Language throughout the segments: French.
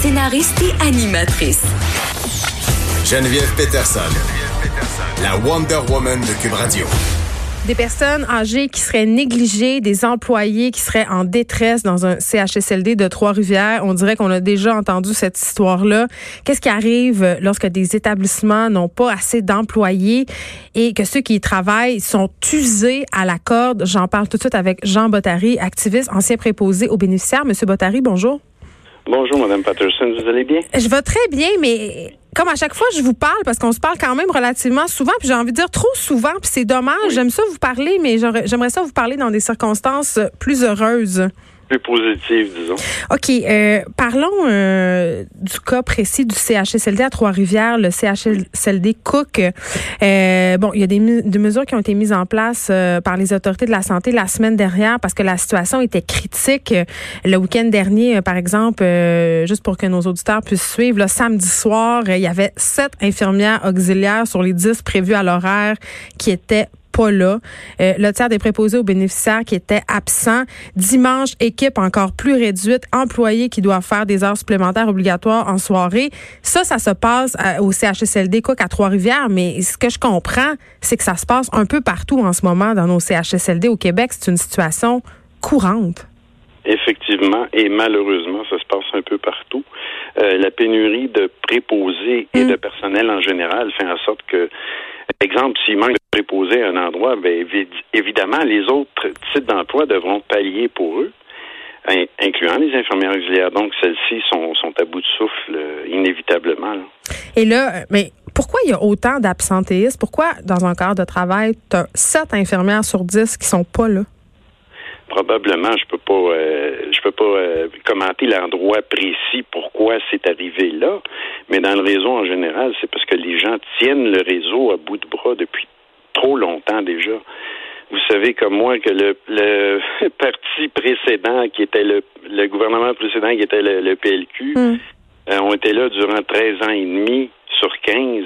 Scénariste et animatrice. Geneviève Peterson, la Wonder Woman de Cube Radio. Des personnes âgées qui seraient négligées, des employés qui seraient en détresse dans un CHSLD de Trois-Rivières. On dirait qu'on a déjà entendu cette histoire-là. Qu'est-ce qui arrive lorsque des établissements n'ont pas assez d'employés et que ceux qui y travaillent sont usés à la corde? J'en parle tout de suite avec Jean Bottary, activiste, ancien préposé aux bénéficiaires. Monsieur Bottary, bonjour. Bonjour, Madame Patterson. Vous allez bien? Je vais très bien, mais comme à chaque fois, je vous parle parce qu'on se parle quand même relativement souvent, puis j'ai envie de dire trop souvent, puis c'est dommage. J'aime ça vous parler, mais j'aimerais ça vous parler dans des circonstances plus heureuses plus positive, disons. OK. Euh, parlons euh, du cas précis du CHSLD à Trois-Rivières, le CHSLD Cook. Euh, bon, il y a des, des, mesures qui ont été mises en place euh, par les autorités de la santé la semaine dernière parce que la situation était critique. Le week-end dernier, par exemple, juste pour que nos auditeurs puissent suivre, le samedi soir, il y avait sept infirmières auxiliaires sur les dix prévues à l'horaire qui étaient pas là. Euh, le tiers des préposés aux bénéficiaires qui étaient absents. Dimanche, équipe encore plus réduite, employés qui doivent faire des heures supplémentaires obligatoires en soirée. Ça, ça se passe euh, au CHSLD Cook à Trois-Rivières, mais ce que je comprends, c'est que ça se passe un peu partout en ce moment dans nos CHSLD au Québec. C'est une situation courante. Effectivement, et malheureusement, ça se passe un peu partout. Euh, la pénurie de préposés et mm. de personnel en général fait en sorte que exemple, s'il manque de préposés à un endroit, bien, évidemment, les autres types d'emplois devront pallier pour eux, incluant les infirmières auxiliaires. Donc, celles-ci sont, sont à bout de souffle, euh, inévitablement. Et là, euh, mais pourquoi il y a autant d'absentéistes? Pourquoi, dans un cadre de travail, tu as sept infirmières sur dix qui sont pas là? Probablement, je peux pas, euh, je peux pas euh, commenter l'endroit précis pourquoi c'est arrivé là, mais dans le réseau en général, c'est parce que les gens tiennent le réseau à bout de bras depuis trop longtemps déjà. Vous savez comme moi que le, le parti précédent, qui était le, le gouvernement précédent, qui était le, PLQ, hmm. euh, ont été là durant 13 ans et demi sur 15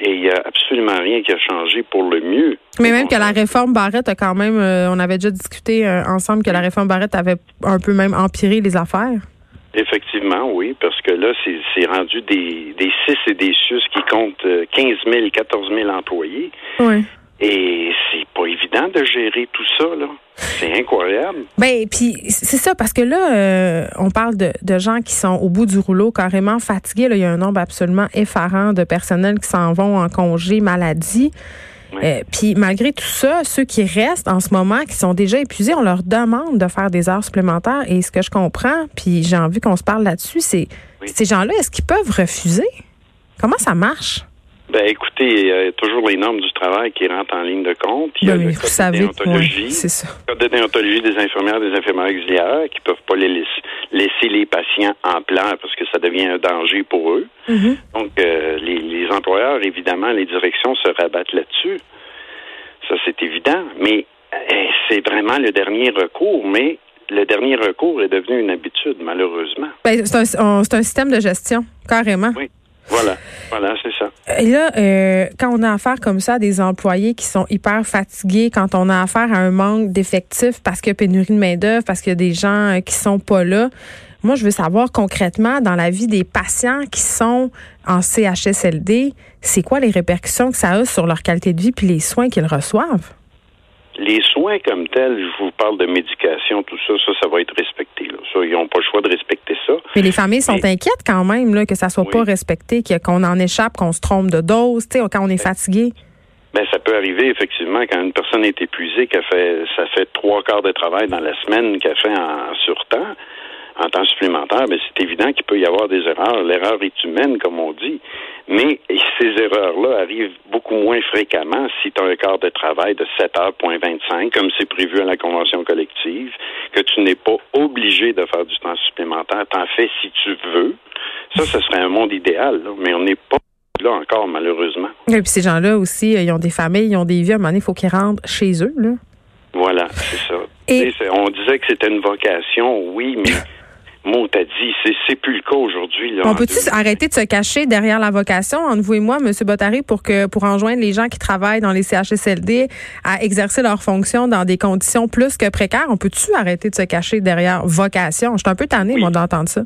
et il n'y a absolument rien qui a changé pour le mieux. Mais même que la réforme Barrette a quand même, euh, on avait déjà discuté euh, ensemble que la réforme Barrette avait un peu même empiré les affaires. Effectivement, oui, parce que là, c'est rendu des, des CIS et des SUS qui comptent 15 000, 14 000 employés. Oui. Et c'est pas évident de gérer tout ça, là. C'est incroyable. Ben, puis c'est ça, parce que là, euh, on parle de, de, gens qui sont au bout du rouleau, carrément fatigués. Là. Il y a un nombre absolument effarant de personnels qui s'en vont en congé maladie. Euh, puis malgré tout ça, ceux qui restent en ce moment, qui sont déjà épuisés, on leur demande de faire des heures supplémentaires. Et ce que je comprends, puis j'ai envie qu'on se parle là-dessus, c'est ces gens-là, est-ce qu'ils peuvent refuser? Comment ça marche? Ben, écoutez, il y a toujours les normes du travail qui rentrent en ligne de compte. Il y a ben, le code de déontologie, le code de déontologie des infirmières, des infirmières auxiliaires qui peuvent pas les laisser, les patients en plan parce que ça devient un danger pour eux. Mm-hmm. Donc, euh, les, les, employeurs, évidemment, les directions se rabattent là-dessus. Ça, c'est évident. Mais euh, c'est vraiment le dernier recours. Mais le dernier recours est devenu une habitude, malheureusement. Ben, c'est un, un système de gestion, carrément. Oui. Voilà, voilà, c'est ça. Et là, euh, quand on a affaire comme ça à des employés qui sont hyper fatigués, quand on a affaire à un manque d'effectifs parce qu'il y a pénurie de main-d'œuvre, parce qu'il y a des gens euh, qui sont pas là, moi, je veux savoir concrètement dans la vie des patients qui sont en CHSLD, c'est quoi les répercussions que ça a sur leur qualité de vie puis les soins qu'ils reçoivent? Les soins comme tels, je vous parle de médication, tout ça, ça, ça va être respecté. Là. Ça, ils n'ont pas le choix de respecter ça. Mais les familles sont inquiètes quand même là, que ça soit pas respecté, qu'on en échappe, qu'on se trompe de dose, quand on est fatigué. Ben, ça peut arriver effectivement quand une personne est épuisée, qu'elle fait ça fait trois quarts de travail dans la semaine qu'elle fait en surtemps en temps supplémentaire, mais c'est évident qu'il peut y avoir des erreurs. L'erreur est humaine, comme on dit. Mais ces erreurs-là arrivent beaucoup moins fréquemment si tu as un quart de travail de 7 heures, point 25, comme c'est prévu à la convention collective, que tu n'es pas obligé de faire du temps supplémentaire. T'en fais si tu veux. Ça, ce serait un monde idéal, mais on n'est pas là encore, malheureusement. Et puis ces gens-là aussi, euh, ils ont des familles, ils ont des vies. À un moment donné, il faut qu'ils rentrent chez eux, là. Voilà, c'est ça. Et... On disait que c'était une vocation, oui, mais Mon t'as dit, c'est plus le cas aujourd'hui. On peut-tu arrêter de se cacher derrière la vocation entre vous et moi, M. Bottary, pour que pour enjoindre les gens qui travaillent dans les CHSLD à exercer leurs fonctions dans des conditions plus que précaires? On peut-tu arrêter de se cacher derrière vocation? Je suis un peu tannée, moi, d'entendre ça.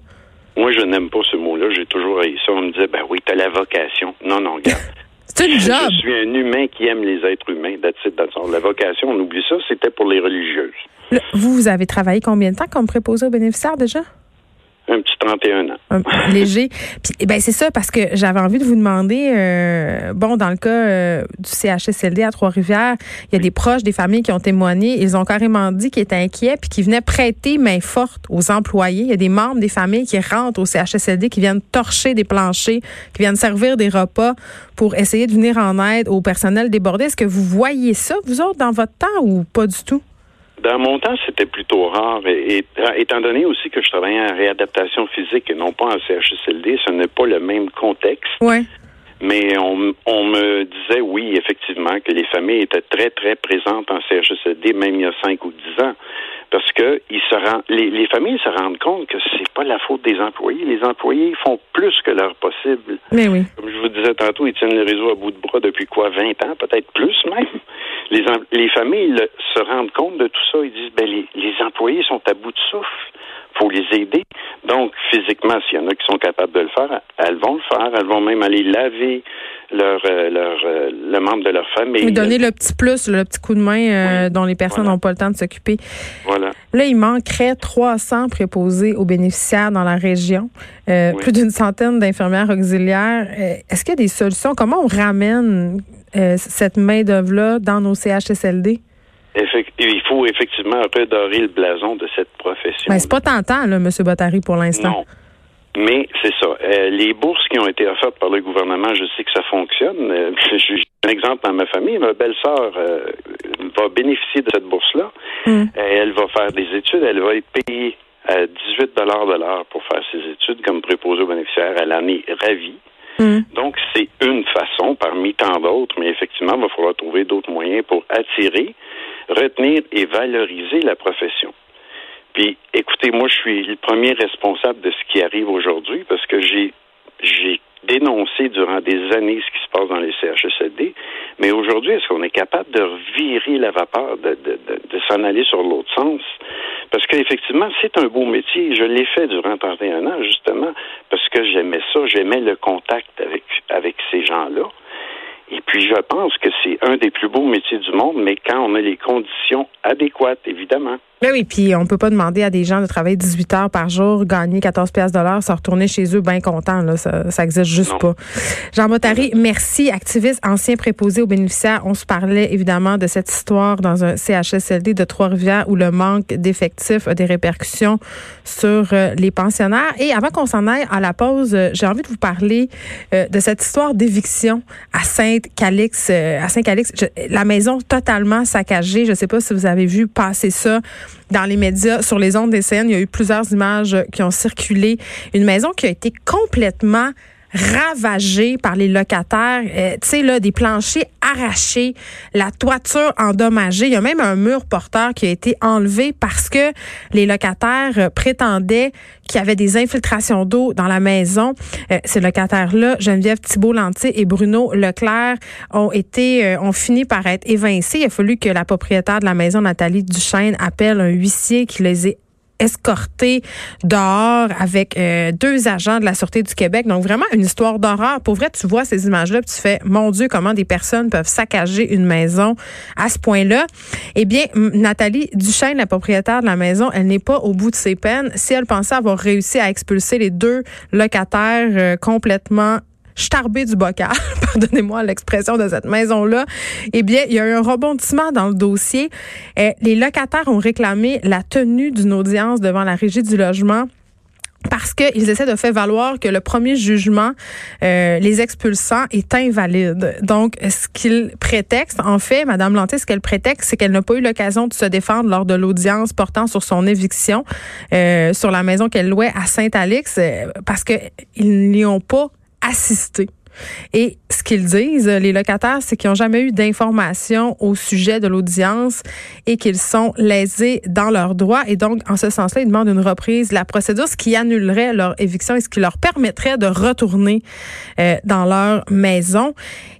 Moi, je n'aime pas ce mot-là. J'ai toujours haï ça. On me disait, ben oui, t'as la vocation. Non, non, regarde. C'est une job. Je suis un humain qui aime les êtres humains. That's. La vocation, on oublie ça, c'était pour les religieuses. Vous, vous avez travaillé combien de temps comme préposé aux bénéficiaires déjà? Un petit 31 ans. Un léger. Puis, eh ben c'est ça parce que j'avais envie de vous demander, euh, bon, dans le cas euh, du CHSLD à Trois-Rivières, il y a des proches, des familles qui ont témoigné. Ils ont carrément dit qu'ils étaient inquiets puis qu'ils venaient prêter main forte aux employés. Il y a des membres des familles qui rentrent au CHSLD, qui viennent torcher des planchers, qui viennent servir des repas pour essayer de venir en aide au personnel débordé. Est-ce que vous voyez ça, vous autres, dans votre temps ou pas du tout? Dans mon temps, c'était plutôt rare. Et, et, étant donné aussi que je travaillais en réadaptation physique et non pas en CHSLD, ce n'est pas le même contexte. Ouais. Mais on, on me disait, oui, effectivement, que les familles étaient très, très présentes en CHSLD, même il y a cinq ou dix ans. Parce que ils se rend, les, les familles se rendent compte que c'est pas la faute des employés. Les employés font plus que leur possible. Mais oui. Comme je vous disais tantôt, ils tiennent le réseau à bout de bras depuis quoi, 20 ans, peut-être plus même. Les, les familles le, se rendent compte de tout ça. Ils disent, ben, les, les employés sont à bout de souffle. faut les aider. Donc, physiquement, s'il y en a qui sont capables de le faire, elles vont le faire. Elles vont même aller laver leur, euh, leur euh, le membre de leur famille. Oui, donner le petit plus, le petit coup de main euh, Oui, dont les personnes n'ont voilà. pas le temps de s'occuper. Voilà. Là, il manquerait 300 préposés aux bénéficiaires dans la région, euh, Oui. plus d'une centaine d'infirmières auxiliaires. Euh, Est-ce qu'il y a des solutions? Comment on ramène euh, cette main-d'œuvre-là dans nos CHSLD? Effect- il faut effectivement redorer le blason de cette profession. Ben, c'est pas tentant, là, M. Bottary, pour l'instant. Non. Mais c'est ça. Euh, les bourses qui ont été offertes par le gouvernement, je sais que ça fonctionne. Euh, J'ai un exemple dans ma famille. Ma belle-sœur euh, va bénéficier de cette bourse-là. Mm. Elle va faire des études. Elle va être payée à 18 de l'heure pour faire ses études comme préposée aux bénéficiaires. Elle en est ravie. Mm. Donc, c'est une façon parmi tant d'autres, mais effectivement, il va falloir trouver d'autres moyens pour attirer, retenir et valoriser la profession. Puis, écoutez, moi, je suis le premier responsable de ce qui arrive aujourd'hui parce que j'ai j'ai dénoncé durant des années ce qui se dans les CHSLD. Mais aujourd'hui, est-ce qu'on est capable de revirer la vapeur, de, de, de, de s'en aller sur l'autre sens? Parce qu'effectivement, c'est un beau métier. Je l'ai fait durant 31 ans, justement, parce que j'aimais ça. J'aimais le contact avec, avec ces gens-là. Et puis, je pense que c'est un des plus beaux métiers du monde, mais quand on a les conditions adéquates, évidemment. Ben oui, puis on peut pas demander à des gens de travailler 18 heures par jour, gagner 14 pièces de l'heure, se retourner chez eux bien contents. Là, ça, ça existe juste Non. pas. Jean Bottary, merci, activiste, ancien préposé aux bénéficiaires. On se parlait évidemment de cette histoire dans un CHSLD de Trois-Rivières où le manque d'effectifs a des répercussions sur euh, les pensionnaires. Et avant qu'on s'en aille à la pause, euh, j'ai envie de vous parler euh, de cette histoire d'éviction à Sainte-Calix. à Saint-Calix, la maison totalement saccagée. Je sais pas si vous avez vu passer ça dans les médias, sur les ondes des scènes. Il y a eu plusieurs images qui ont circulé. Une maison qui a été complètement ravagée par les locataires. Euh, tu sais, là, des planchers arrachés, la toiture endommagée. Il y a même un mur porteur qui a été enlevé parce que les locataires euh, prétendaient qu'il y avait des infiltrations d'eau dans la maison. Euh, ces locataires-là, Geneviève Thibault-Lantier et Bruno Leclerc, ont été, euh, ont fini par être évincés. Il a fallu que la propriétaire de la maison, Nathalie Duchesne, appelle un huissier qui les ait escortés dehors avec euh, deux agents de la Sûreté du Québec. Donc vraiment une histoire d'horreur. Pour vrai, tu vois ces images-là, tu fais, mon Dieu, comment des personnes peuvent saccager une maison à ce point-là. Eh bien, Nathalie Duchesne, la propriétaire de la maison, elle n'est pas au bout de ses peines. Si elle pensait avoir réussi à expulser les deux locataires euh, complètement starbé du bocal, pardonnez-moi l'expression de cette maison-là, eh bien, il y a eu un rebondissement dans le dossier. Euh, les locataires ont réclamé la tenue d'une audience devant la régie du logement parce qu'ils essaient de faire valoir que le premier jugement euh, les expulsant est invalide. Donc, ce qu'ils prétextent, en fait, Madame Lanté, ce qu'elle prétexte, c'est qu'elle n'a pas eu l'occasion de se défendre lors de l'audience portant sur son éviction euh, sur la maison qu'elle louait à Saint-Alix euh, parce qu'ils n'y ont pas Et ce qu'ils disent, les locataires, c'est qu'ils n'ont jamais eu d'informations au sujet de l'audience et qu'ils sont lésés dans leurs droits. Et donc, en ce sens-là, ils demandent une reprise de la procédure, ce qui annulerait leur éviction et ce qui leur permettrait de retourner euh, dans leur maison.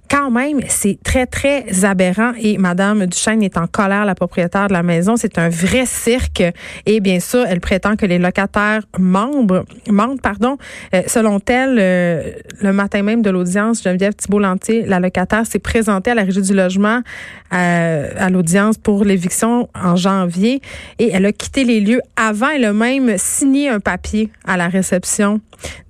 Quand même, c'est très, très aberrant et Madame Duchesne est en colère, la propriétaire de la maison. C'est un vrai cirque et bien sûr, elle prétend que les locataires membres, mentent, pardon. Euh, selon elle, euh, le matin même de l'audience, Geneviève Thibault-Lantier, la locataire, s'est présentée à la Régie du logement euh, à l'audience pour l'éviction en janvier et elle a quitté les lieux avant. Elle a même signé un papier à la réception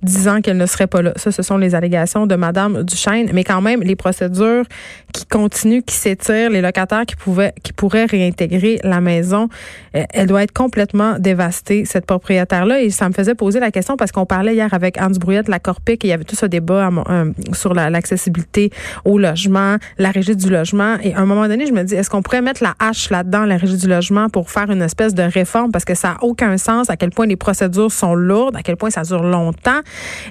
disant qu'elle ne serait pas là. Ça, ce sont les allégations de Madame Duchesne, mais quand même, les procédures qui continuent, qui s'étirent, les locataires qui pouvaient, qui pourraient réintégrer la maison, euh, elle doit être complètement dévastée, cette propriétaire-là. Et ça me faisait poser la question parce qu'on parlait hier avec Hans Brouillette la Corpic et il y avait tout ce débat euh, sur l'accessibilité au logement, la régie du logement. Et à un moment donné, je me dis, est-ce qu'on pourrait mettre la hache là-dedans, la régie du logement, pour faire une espèce de réforme? Parce que ça n'a aucun sens à quel point les procédures sont lourdes, à quel point ça dure longtemps euh,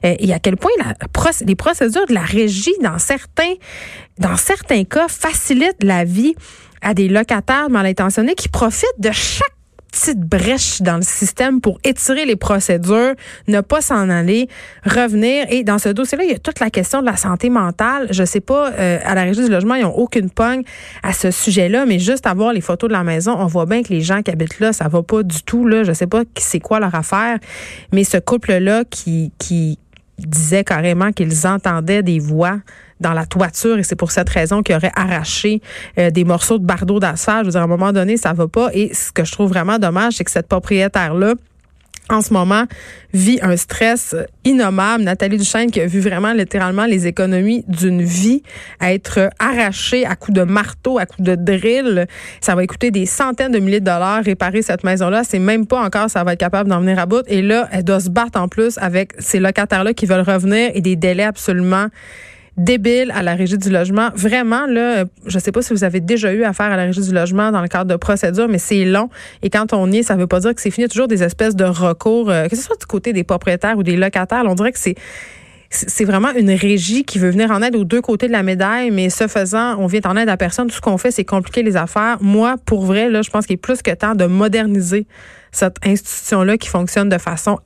et à quel point les procédures de la régie dans certains dans certains cas facilitent la vie à des locataires mal intentionnés qui profitent de chaque petite brèche dans le système pour étirer les procédures, ne pas s'en aller, revenir. Et dans ce dossier-là, il y a toute la question de la santé mentale. Je sais pas, euh, à la régie du logement, ils n'ont aucune pogne à ce sujet-là, mais juste à voir les photos de la maison, on voit bien que les gens qui habitent là, ça va pas du tout. Là, je sais pas c'est quoi leur affaire, mais ce couple-là qui qui disait carrément qu'ils entendaient des voix dans la toiture et c'est pour cette raison qu'il aurait arraché euh, des morceaux de bardeau d'asphalte. Je veux dire, à un moment donné, ça va pas. Et ce que je trouve vraiment dommage, c'est que cette propriétaire-là, en ce moment, vit un stress innommable. Nathalie Duchesne qui a vu vraiment littéralement les économies d'une vie être arrachées à coups de marteau, à coups de drill. Ça va coûter des centaines de milliers de dollars réparer cette maison-là. C'est même pas encore ça va être capable d'en venir à bout. Et là, elle doit se battre en plus avec ces locataires-là qui veulent revenir et des délais absolument débile à la régie du logement. Vraiment, là, je sais pas si vous avez déjà eu affaire à la régie du logement dans le cadre de procédures, mais c'est long. Et quand on y est, ça veut pas dire que c'est fini. Toujours des espèces de recours, euh, que ce soit du côté des propriétaires ou des locataires. on dirait que c'est c'est vraiment une régie qui veut venir en aide aux deux côtés de la médaille, mais ce faisant, on vient en aide à personne. Tout ce qu'on fait, c'est compliquer les affaires. Moi, pour vrai, là, je pense qu'il est plus que temps de moderniser cette institution-là qui fonctionne de façon